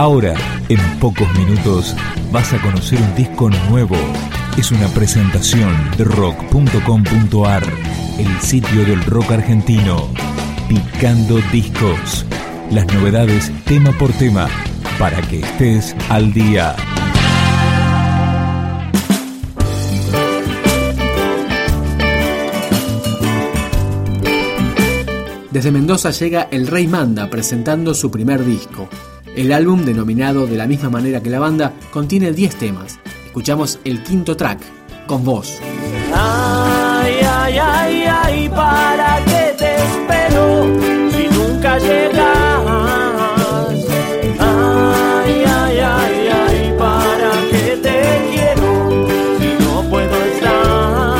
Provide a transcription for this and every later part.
Ahora, en pocos minutos, vas a conocer un disco nuevo. Es una presentación de rock.com.ar, el sitio del rock argentino. Picando discos. Las novedades tema por tema, para que estés al día. Desde Mendoza llega El Rey Manda presentando su primer disco. El álbum, denominado de la misma manera que la banda, contiene 10 temas. Escuchamos el quinto track, Con Vos. Ay, ay, ay, ay, ¿para qué te espero si nunca llegas? Ay, ay, ay, ay, ¿para qué te quiero si no puedo estar?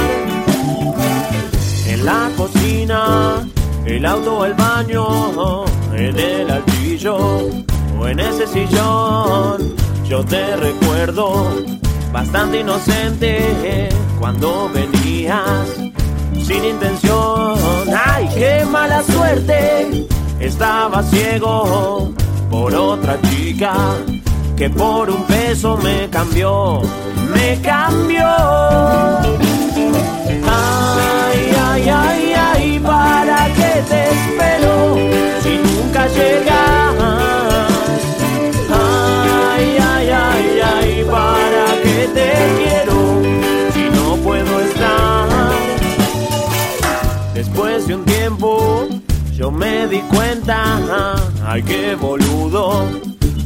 En la cocina, el auto, el baño, en el altillo en ese sillón yo te recuerdo bastante inocente cuando venías sin intención. ¡Ay, qué mala suerte! Estaba ciego por otra chica que por un beso me cambió, me cambió. Ay, ay, di cuenta, ay qué boludo,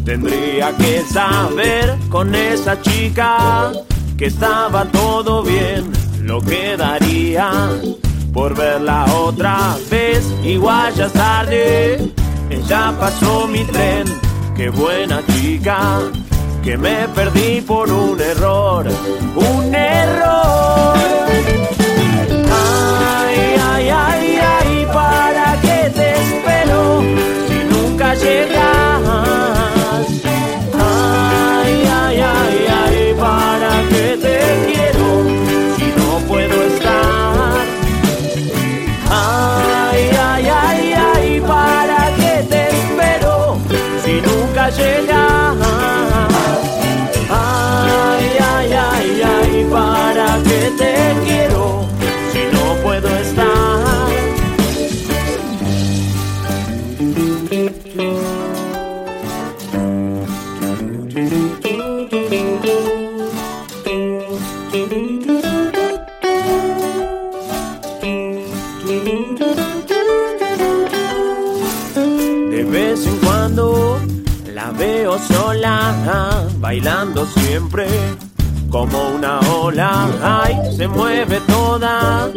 tendría que saber con esa chica que estaba todo bien, lo quedaría por verla otra vez, igual ya tarde, ella pasó mi tren, qué buena chica que me perdí por un error, un error. Ay, ay, ay, ay, si nunca llegas? Se mueve toda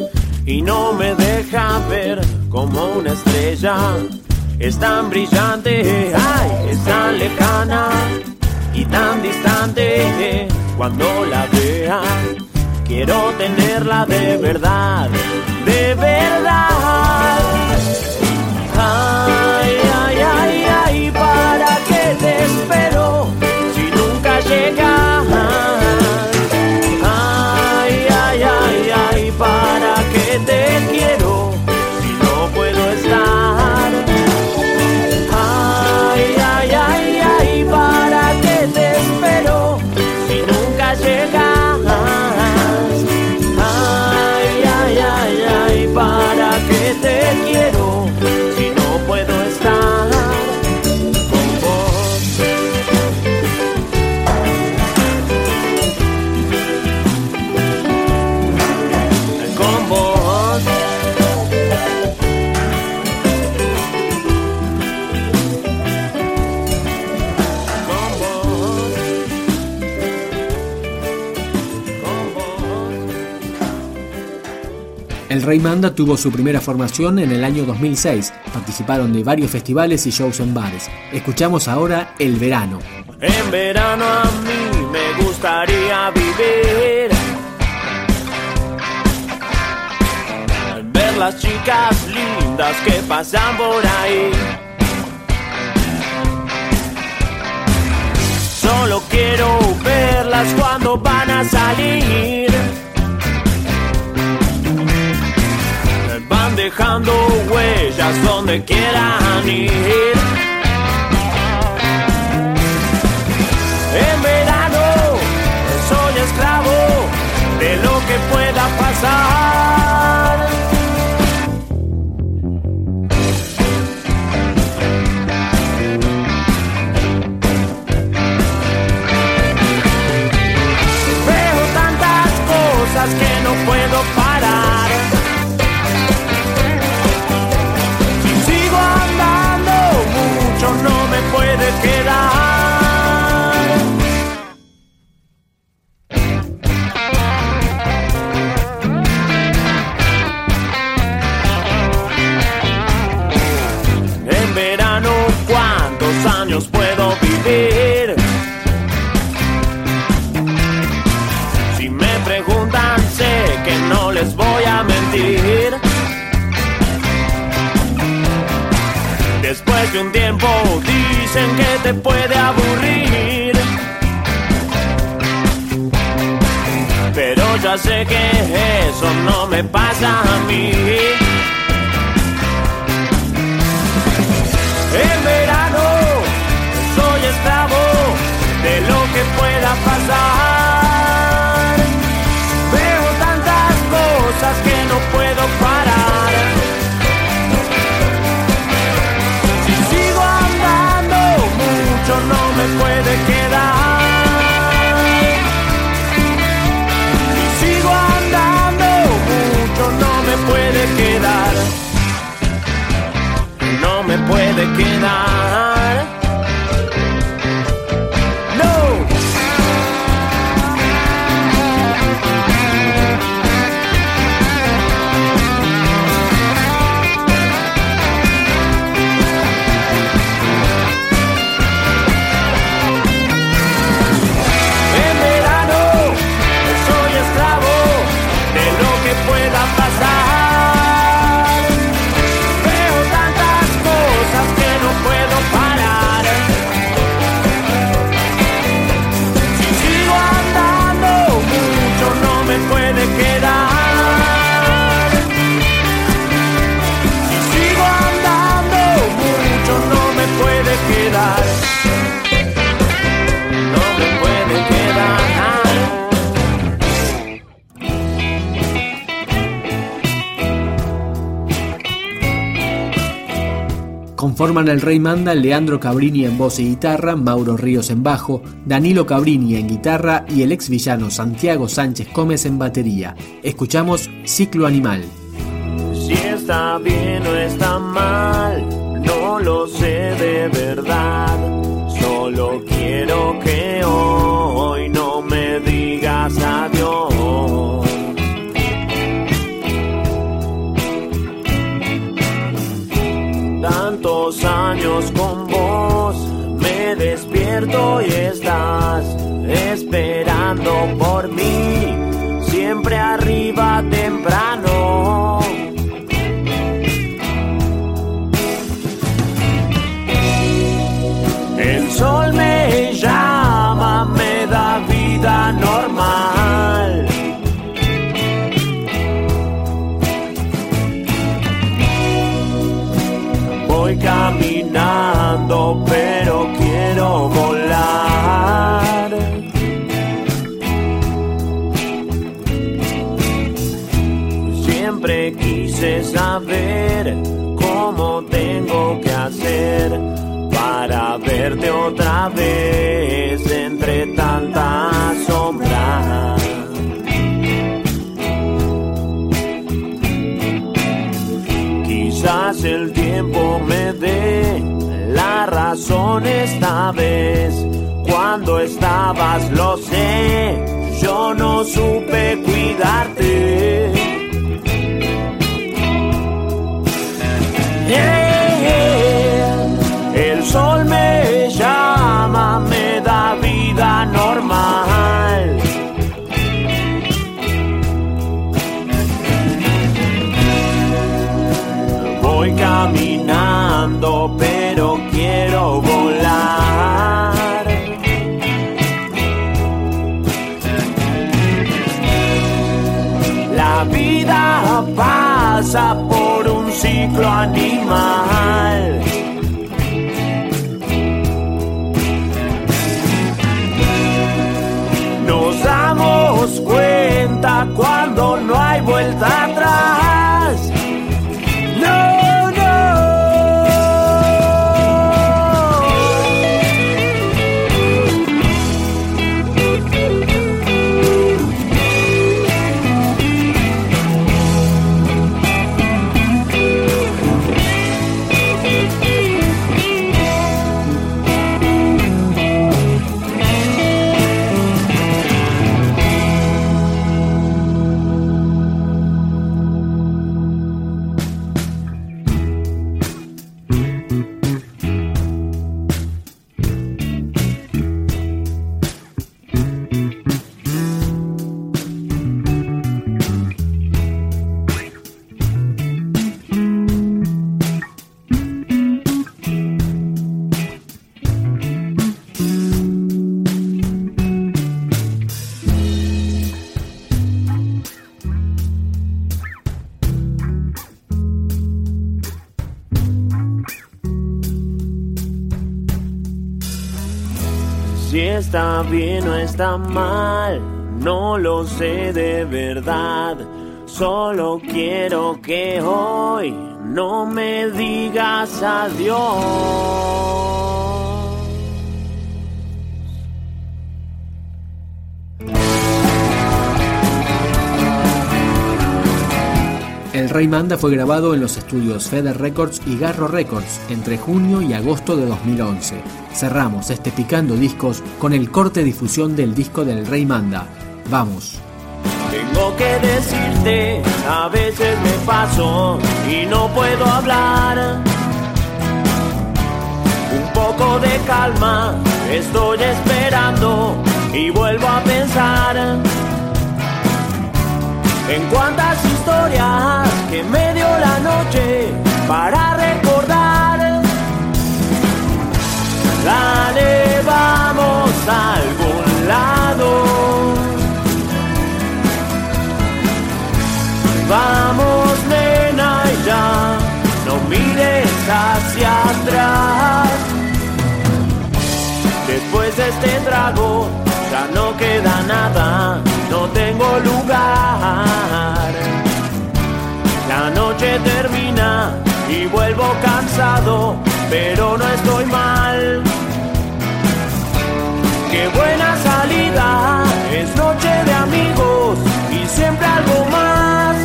y no me deja ver como una estrella. Es tan brillante, ay, es tan lejana y tan distante. Cuando la vea, quiero tenerla de verdad, de verdad. Ay, Rey Manda tuvo su primera formación en el año 2006. Participaron de varios festivales y shows en bares. Escuchamos ahora El Verano. En verano a mí me gustaría vivir. Ver las chicas lindas que pasan por ahí. Solo quiero verlas cuando van a salir. dejando huellas donde quieran ir. En verano soy esclavo de lo que pueda pasar. Dicen que te puede aburrir. Pero ya sé que eso no me pasa a mí. En verano soy esclavo de lo que pueda pasar. Veo tantas cosas que no puedo parar. Puede quedar. Conforman el Rey Manda Leandro Cabrini en voz y guitarra, Mauro Ríos en bajo, Danilo Cabrini en guitarra y el ex villano Santiago Sánchez Gómez en batería. Escuchamos Ciclo Animal. Si está bien o está mal, no lo sé de verdad. Despierto tengo que hacer para verte otra vez entre tanta sombra. Quizás el tiempo me dé la razón esta vez. Cuando estabas, lo sé, yo no supe cuidarte. El sol me llama, me da vida normal. Voy caminando, pero quiero volar. La vida pasa por ciclo animal. Nos damos cuenta cuando no hay vuelta está bien o está mal, no lo sé de verdad. Solo quiero que hoy no me digas adiós. El Rey Manda fue grabado en los estudios Feder Records y Garro Records entre junio y agosto de 2011. Cerramos este Picando Discos con el corte difusión del disco del Rey Manda. Vamos. Tengo que decirte, a veces me paso y no puedo hablar. Un poco de calma, estoy esperando y vuelvo a pensar en cuántas historias que me dio la noche para recordar. Dale, vamos a algún lado. Vamos, nena, y ya no mires hacia atrás. Después de este trago ya no queda nada, lugar. La noche termina y vuelvo cansado, pero no estoy mal. Qué buena salida, es noche de amigos y siempre algo más.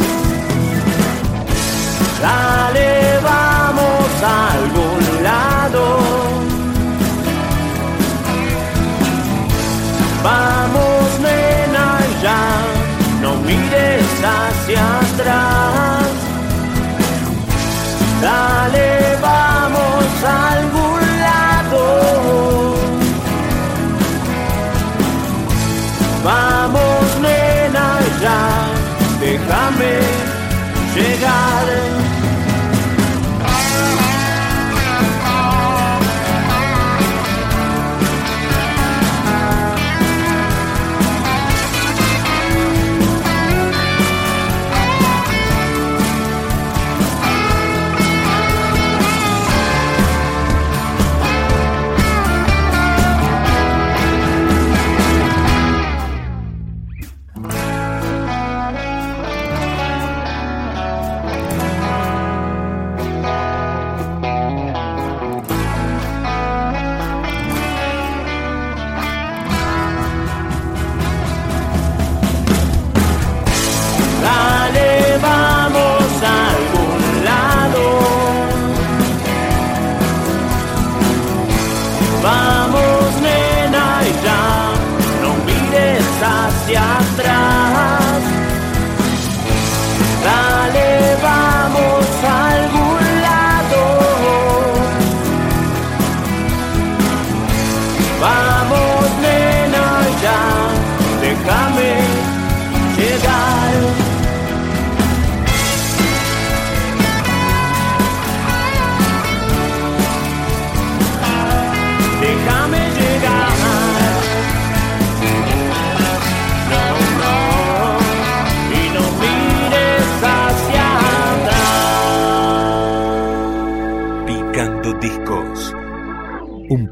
Dale,